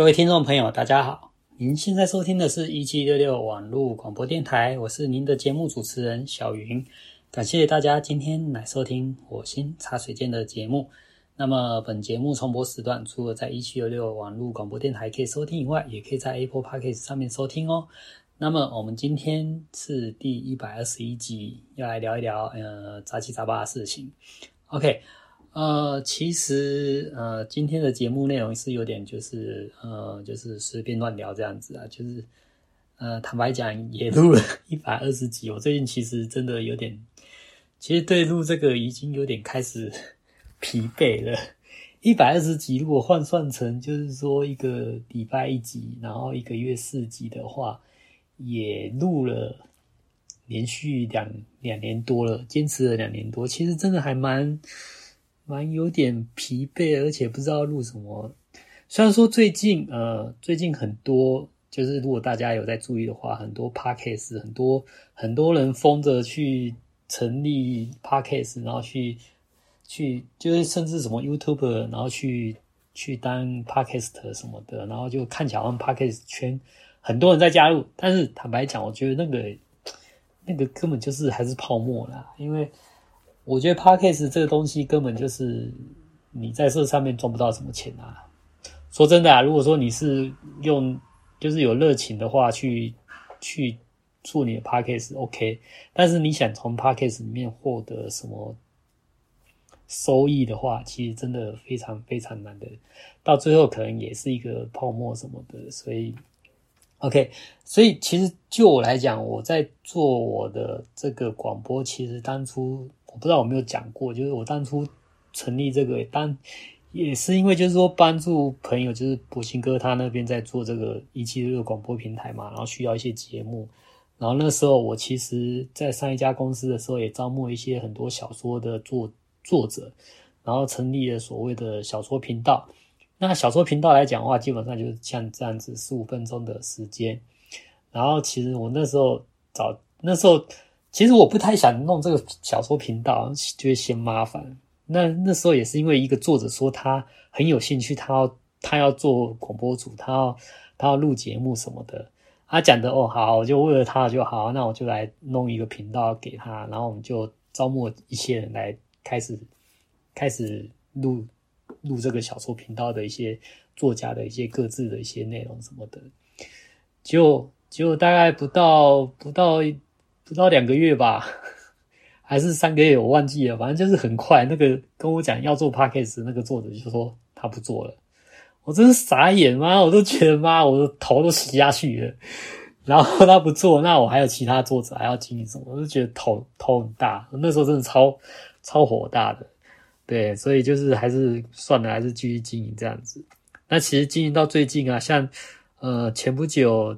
各位听众朋友，大家好！您现在收听的是一七六六网络广播电台，我是您的节目主持人小云。感谢大家今天来收听火星茶水间的节目。那么，本节目重播时段除了在一七六六网络广播电台可以收听以外，也可以在 Apple Podcast 上面收听哦。那么，我们今天是第一百二十一集，要来聊一聊呃杂七杂八的事情。OK。呃，其实呃，今天的节目内容是有点就是呃，就是随便乱聊这样子啊，就是呃，坦白讲也录了 一百二十集。我最近其实真的有点，其实对录这个已经有点开始疲惫了。一百二十集如果换算成就是说一个礼拜一集，然后一个月四集的话，也录了连续两两年多了，坚持了两年多，其实真的还蛮。蛮有点疲惫，而且不知道录什么。虽然说最近，呃，最近很多，就是如果大家有在注意的话，很多 podcast，很多很多人疯着去成立 podcast，然后去去，就是甚至什么 YouTuber，然后去去当 podcast 什么的，然后就看起来好像 podcast 圈很多人在加入。但是坦白讲，我觉得那个那个根本就是还是泡沫啦，因为。我觉得 Podcast 这个东西根本就是你在这上面赚不到什么钱啊！说真的啊，如果说你是用就是有热情的话去去做你的 Podcast OK，但是你想从 Podcast 里面获得什么收益的话，其实真的非常非常难的，到最后可能也是一个泡沫什么的。所以 OK，所以其实就我来讲，我在做我的这个广播，其实当初。我不知道我没有讲过，就是我当初成立这个，当也是因为就是说帮助朋友，就是博兴哥他那边在做这个一期这个广播平台嘛，然后需要一些节目，然后那时候我其实，在上一家公司的时候也招募一些很多小说的作作者，然后成立了所谓的小说频道。那小说频道来讲的话，基本上就是像这样子十五分钟的时间。然后其实我那时候找那时候。其实我不太想弄这个小说频道，就会嫌麻烦。那那时候也是因为一个作者说他很有兴趣，他要他要做广播主，他要他要录节目什么的。他讲的哦好，我就为了他就好，那我就来弄一个频道给他，然后我们就招募一些人来开始开始录录这个小说频道的一些作家的一些各自的一些内容什么的。就就大概不到不到。不到两个月吧，还是三个月，我忘记了。反正就是很快。那个跟我讲要做 podcast 那个作者就说他不做了，我真是傻眼吗？我都觉得妈，我的头都洗下去了。然后他不做，那我还有其他作者还要经营什么？我就觉得头头很大。那时候真的超超火大的，对，所以就是还是算了，还是继续经营这样子。那其实经营到最近啊，像呃前不久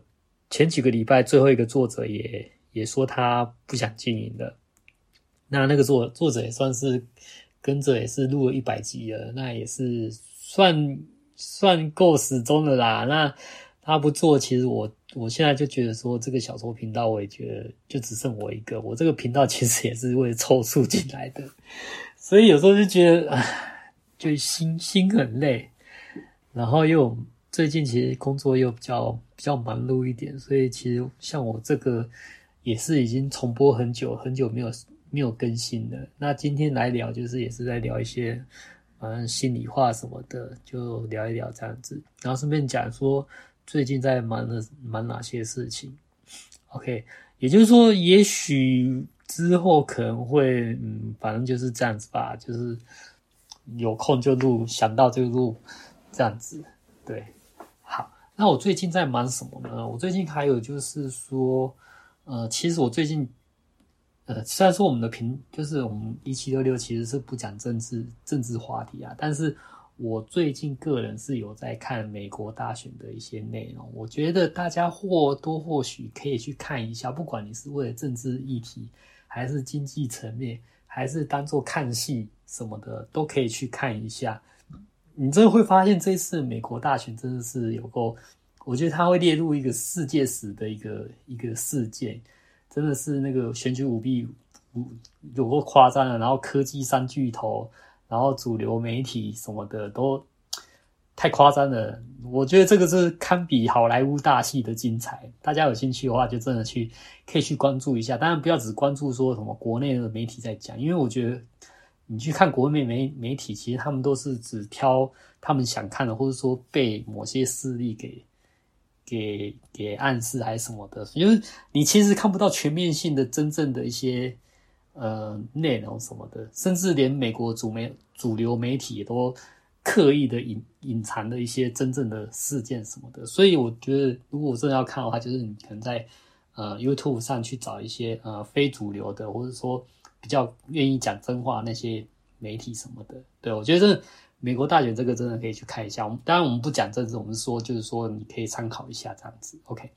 前几个礼拜，最后一个作者也。也说他不想经营了，那那个作作者也算是跟着也是录了一百集了，那也是算算够死忠的啦。那他不做，其实我我现在就觉得说这个小说频道，我也觉得就只剩我一个。我这个频道其实也是为了凑数进来的，所以有时候就觉得唉，就心心很累。然后又最近其实工作又比较比较忙碌一点，所以其实像我这个。也是已经重播很久很久没有没有更新了。那今天来聊，就是也是在聊一些嗯心里话什么的，就聊一聊这样子。然后顺便讲说最近在忙的忙哪些事情。OK，也就是说，也许之后可能会嗯，反正就是这样子吧，就是有空就录，想到就录这样子。对，好。那我最近在忙什么呢？我最近还有就是说。呃，其实我最近，呃，虽然说我们的频就是我们一七六六其实是不讲政治政治话题啊，但是我最近个人是有在看美国大选的一些内容，我觉得大家或多或许可以去看一下，不管你是为了政治议题，还是经济层面，还是当做看戏什么的，都可以去看一下。你真的会发现，这次美国大选真的是有够。我觉得他会列入一个世界史的一个一个事件，真的是那个选举舞弊，有过夸张的。然后科技三巨头，然后主流媒体什么的都太夸张了。我觉得这个是堪比好莱坞大戏的精彩。大家有兴趣的话，就真的去可以去关注一下。当然，不要只关注说什么国内的媒体在讲，因为我觉得你去看国内媒媒体，其实他们都是只挑他们想看的，或者说被某些势力给给给暗示还是什么的，因为你其实看不到全面性的真正的一些呃内容什么的，甚至连美国主媒主流媒体都。刻意的隐隐藏的一些真正的事件什么的，所以我觉得，如果我真的要看的话，就是你可能在呃 YouTube 上去找一些呃非主流的，或者说比较愿意讲真话那些媒体什么的。对，我觉得美国大选这个真的可以去看一下。我们当然我们不讲政治，我们说就是说你可以参考一下这样子。OK，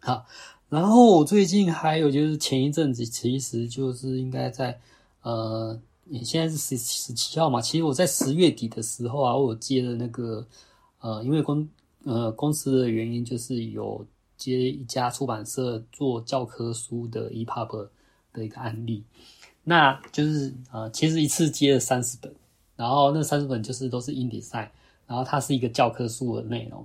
好。然后我最近还有就是前一阵子，其实就是应该在呃。你现在是十十七号嘛？其实我在十月底的时候啊，我有接了那个呃，因为公呃公司的原因，就是有接一家出版社做教科书的 EPUB 的一个案例。那就是呃，其实一次接了三十本，然后那三十本就是都是 InDesign，然后它是一个教科书的内容。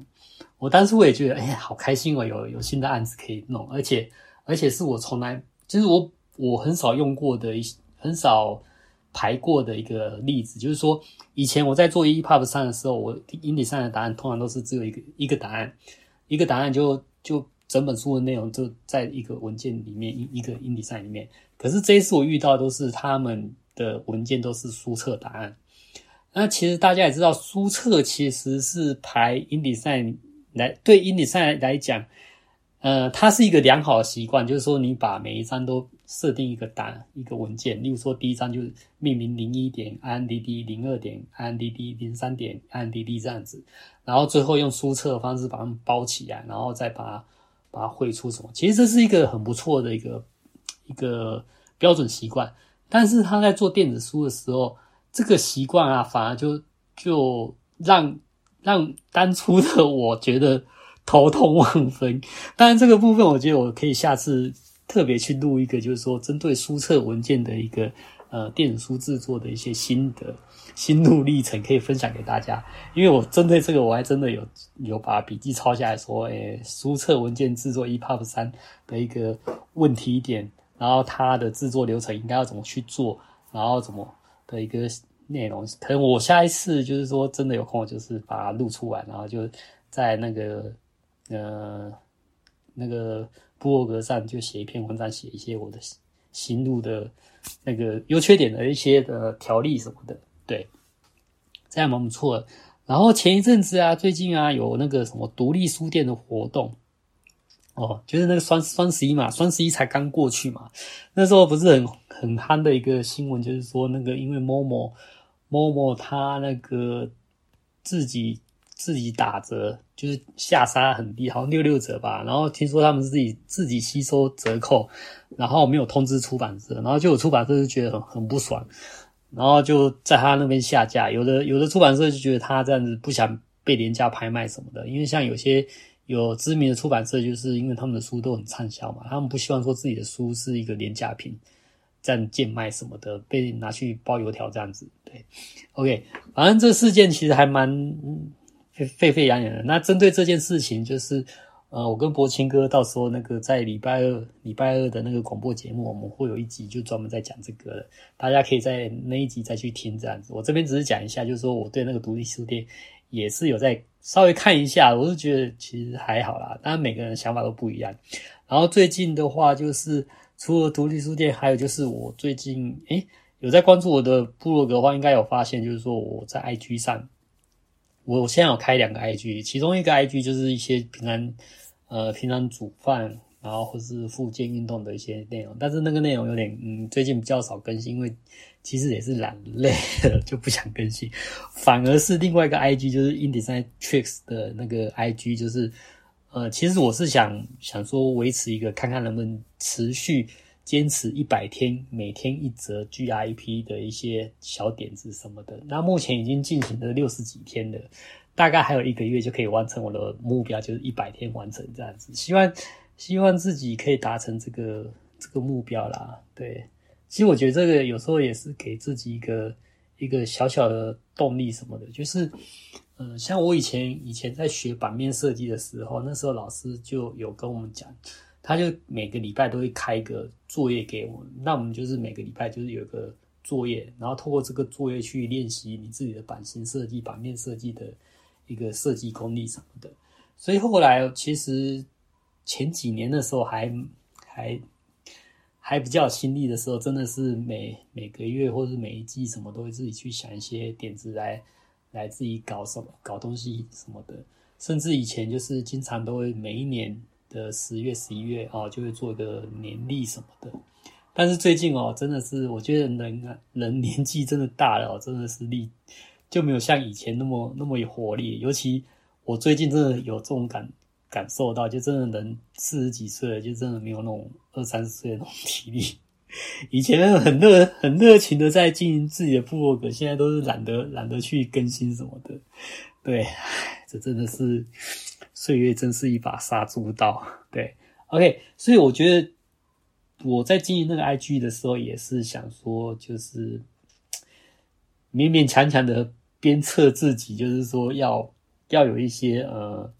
我当时我也觉得，哎呀，好开心哦，有有新的案子可以弄，而且而且是我从来就是我我很少用过的一很少。排过的一个例子，就是说，以前我在做 EPUB 三的时候，我 InDesign 的答案通常都是只有一个一个答案，一个答案就就整本书的内容就在一个文件里面，一一个 InDesign 里面。可是这一次我遇到都是他们的文件都是书册答案。那其实大家也知道，书册其实是排 InDesign 来对 InDesign 来讲，呃，它是一个良好的习惯，就是说你把每一张都。设定一个档一个文件，例如说第一章就是命名零一点 INDD 零二点 INDD 零三点 INDD 这样子，然后最后用书册的方式把它们包起来，然后再把它把它绘出什么。其实这是一个很不错的一个一个标准习惯，但是他在做电子书的时候，这个习惯啊，反而就就让让当初的我觉得头痛万分。当然这个部分，我觉得我可以下次。特别去录一个，就是说针对书册文件的一个呃电子书制作的一些心得、心路历程，可以分享给大家。因为我针对这个，我还真的有有把笔记抄下来说，诶，书册文件制作 EPUB 三的一个问题点，然后它的制作流程应该要怎么去做，然后怎么的一个内容。可能我下一次就是说真的有空，就是把它录出来，然后就在那个呃那个。博格上就写一篇文章，写一些我的心路的那个优缺点的一些的条例什么的，对，这样蛮不错的。然后前一阵子啊，最近啊有那个什么独立书店的活动，哦，就是那个双双十一嘛，双十一才刚过去嘛，那时候不是很很憨的一个新闻，就是说那个因为某某 Momo Momo 他那个自己。自己打折就是下杀很低，好像六六折吧。然后听说他们是自己自己吸收折扣，然后没有通知出版社，然后就有出版社就觉得很很不爽，然后就在他那边下架。有的有的出版社就觉得他这样子不想被廉价拍卖什么的，因为像有些有知名的出版社，就是因为他们的书都很畅销嘛，他们不希望说自己的书是一个廉价品，这样贱卖什么的，被拿去包油条这样子。对，OK，反正这事件其实还蛮。沸沸扬扬的。那针对这件事情，就是呃，我跟柏青哥到时候那个在礼拜二礼拜二的那个广播节目，我们会有一集就专门在讲这个的，大家可以在那一集再去听这样子。我这边只是讲一下，就是说我对那个独立书店也是有在稍微看一下，我是觉得其实还好啦。当然每个人想法都不一样。然后最近的话，就是除了独立书店，还有就是我最近诶有在关注我的部落格的话，应该有发现，就是说我在 IG 上。我现在有开两个 IG，其中一个 IG 就是一些平常，呃，平常煮饭，然后或是复健运动的一些内容，但是那个内容有点，嗯，最近比较少更新，因为其实也是懒累了，就不想更新。反而是另外一个 IG，就是 InDesign Tricks 的那个 IG，就是，呃，其实我是想想说维持一个，看看能不能持续。坚持一百天，每天一则 GIP 的一些小点子什么的。那目前已经进行了六十几天了，大概还有一个月就可以完成我的目标，就是一百天完成这样子。希望希望自己可以达成这个这个目标啦。对，其实我觉得这个有时候也是给自己一个一个小小的动力什么的，就是嗯，像我以前以前在学版面设计的时候，那时候老师就有跟我们讲，他就每个礼拜都会开一个作业给我们，那我们就是每个礼拜就是有一个作业，然后透过这个作业去练习你自己的版型设计、版面设计的一个设计功力什么的。所以后来其实前几年的时候还还还比较有心力的时候，真的是每每个月或是每一季什么都会自己去想一些点子来。来自己搞什么搞东西什么的，甚至以前就是经常都会每一年的十月十一月哦，就会做一个年历什么的。但是最近哦，真的是我觉得人啊人年纪真的大了哦，真的是力就没有像以前那么那么有活力。尤其我最近真的有这种感感受到，就真的人四十几岁了，就真的没有那种二三十岁的那种体力。以前很热很热情的在经营自己的部落格，现在都是懒得懒得去更新什么的。对，这真的是岁月，真是一把杀猪刀。对，OK，所以我觉得我在经营那个 IG 的时候，也是想说，就是勉勉强强的鞭策自己，就是说要要有一些呃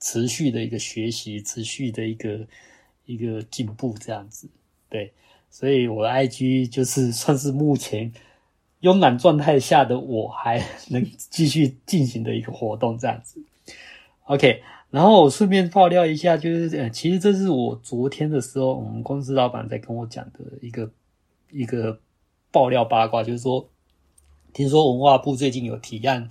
持续的一个学习，持续的一个一个进步这样子。对。所以我的 IG 就是算是目前慵懒状态下的我还能继续进行的一个活动这样子。OK，然后我顺便爆料一下，就是呃，其实这是我昨天的时候，我们公司老板在跟我讲的一个一个爆料八卦，就是说，听说文化部最近有提案，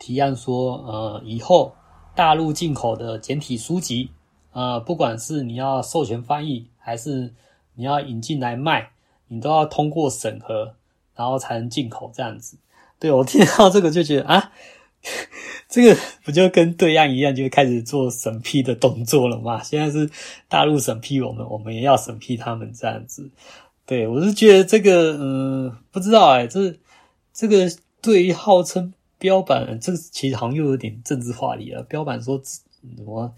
提案说，呃，以后大陆进口的简体书籍，呃，不管是你要授权翻译还是你要引进来卖，你都要通过审核，然后才能进口这样子。对，我听到这个就觉得啊，这个不就跟对岸一样，就开始做审批的动作了吗？现在是大陆审批我们，我们也要审批他们这样子。对，我是觉得这个，嗯，不知道哎，这这个对于号称标版，这个其实好像又有点政治化了。标版说什么？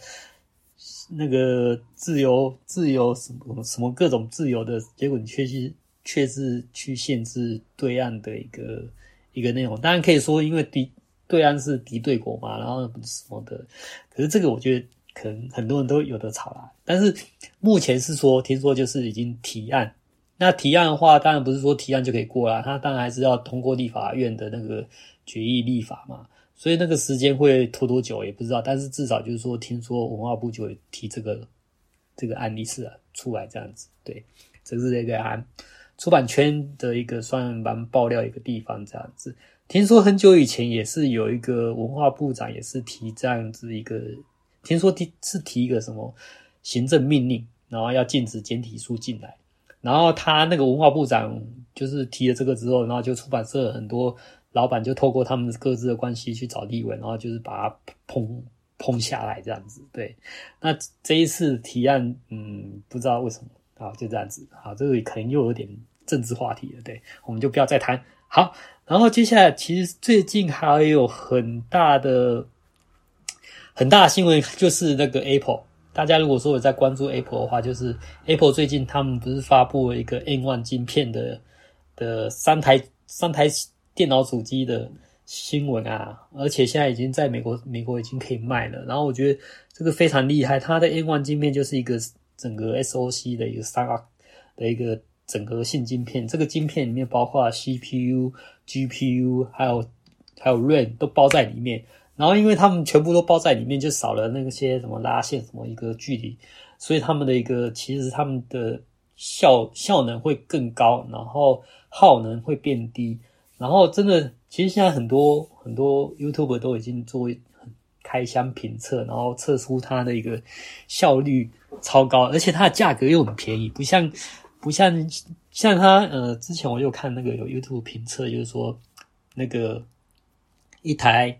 那个自由，自由什么什么各种自由的结果，你却是却是去限制对岸的一个一个内容。当然可以说，因为敌对岸是敌对国嘛，然后什么的。可是这个我觉得可能很多人都有得吵啦。但是目前是说，听说就是已经提案。那提案的话，当然不是说提案就可以过啦，他当然还是要通过立法院的那个决议立法嘛。所以那个时间会拖多久也不知道，但是至少就是说，听说文化部就会提这个这个案例是出来这样子，对，这是这个案出版圈的一个算蛮爆料一个地方这样子。听说很久以前也是有一个文化部长也是提这样子一个，听说提是提一个什么行政命令，然后要禁止简体书进来，然后他那个文化部长就是提了这个之后，然后就出版社很多。老板就透过他们各自的关系去找立委，然后就是把它捧捧下来这样子。对，那这一次提案，嗯，不知道为什么啊，就这样子。好，这个可能又有点政治话题了。对，我们就不要再谈。好，然后接下来其实最近还有很大的很大的新闻，就是那个 Apple。大家如果说有在关注 Apple 的话，就是 Apple 最近他们不是发布了一个 M1 晶片的的三台三台。电脑主机的新闻啊，而且现在已经在美国，美国已经可以卖了。然后我觉得这个非常厉害，它的 N one 晶片就是一个整个 SoC 的一个三的一个整合性晶片。这个晶片里面包括 CPU、GPU，还有还有 RAM 都包在里面。然后因为他们全部都包在里面，就少了那些什么拉线什么一个距离，所以他们的一个其实他们的效效能会更高，然后耗能会变低。然后真的，其实现在很多很多 YouTube 都已经做开箱评测，然后测出它的一个效率超高，而且它的价格又很便宜，不像不像像它呃，之前我有看那个有 YouTube 评测，就是说那个一台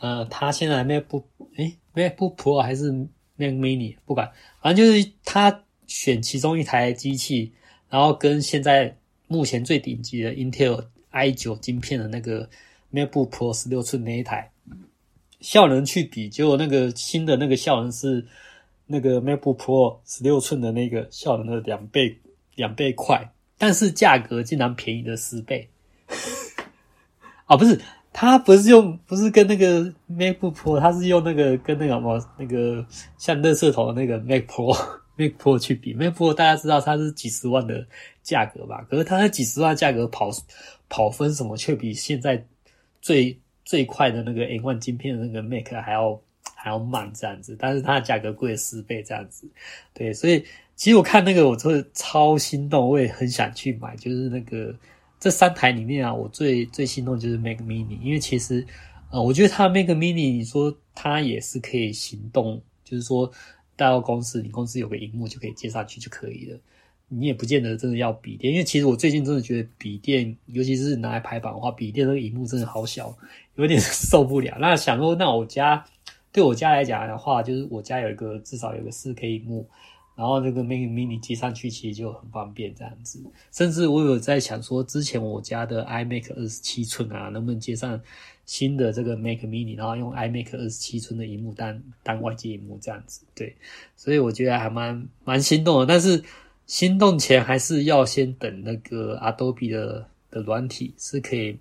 呃，它现在 MacBook 诶 map Pro 还是 Mac Mini 不管，反正就是他选其中一台机器，然后跟现在目前最顶级的 Intel。I9 晶片的那个 MacBook Pro 十六寸那一台效能去比，结果那个新的那个效能是那个 MacBook Pro 十六寸的那个效能的两倍两倍快，但是价格竟然便宜了十倍。啊，不是，它不是用，不是跟那个 MacBook Pro，它是用那个跟那个什么那个像垃圾桶的那个 Mac Pro，Mac Pro 去比，Mac Pro 大家知道它是几十万的价格吧？可是它那几十万价格跑跑分什么，却比现在最最快的那个 M1 晶片的那个 Mac 还要还要慢这样子，但是它的价格贵了十倍这样子，对，所以其实我看那个我真的超心动，我也很想去买，就是那个。这三台里面啊，我最最心动就是 Mac Mini，因为其实，呃，我觉得它 Mac Mini，你说它也是可以行动，就是说带到公司，你公司有个荧幕就可以接上去就可以了。你也不见得真的要笔电，因为其实我最近真的觉得笔电，尤其是拿来排版的话，笔电那个萤幕真的好小，有点 受不了。那想说，那我家对我家来讲的话，就是我家有一个至少有个四 K 萤幕。然后那个 Mac Mini 接上去其实就很方便，这样子。甚至我有在想说，之前我家的 iMac 二十七寸啊，能不能接上新的这个 Mac Mini，然后用 iMac 二十七寸的萤幕当当外接萤幕这样子。对，所以我觉得还蛮蛮心动的。但是心动前还是要先等那个 Adobe 的的软体是可以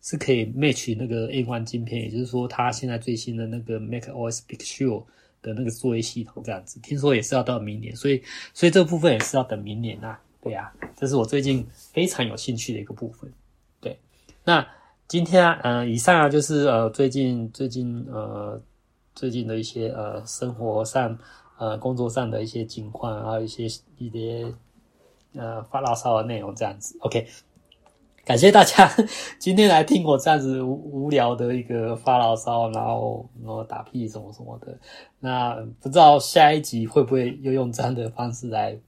是可以 match 那个 A1 晶片，也就是说它现在最新的那个 Mac OS Big Sur 的那个作业系统这样子，听说也是要到明年，所以所以这部分也是要等明年呐。对啊，这是我最近非常有兴趣的一个部分。对，那今天啊，呃，以上啊就是呃最近最近呃最近的一些呃生活上呃工作上的一些情况，还有一些一些呃发牢骚的内容这样子。OK。感谢大家 今天来听我这样子无无聊的一个发牢骚，然后然后打屁什么什么的。那不知道下一集会不会又用这样的方式来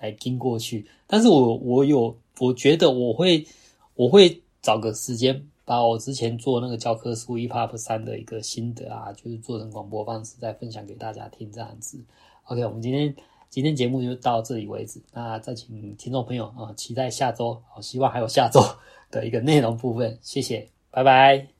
来听过去？但是我我有我觉得我会我会找个时间把我之前做那个教科书 EPUB 三的一个心得啊，就是做成广播方式再分享给大家听这样子。OK，我们今天。今天节目就到这里为止，那再请听众朋友啊，期待下周，希望还有下周的一个内容部分，谢谢，拜拜。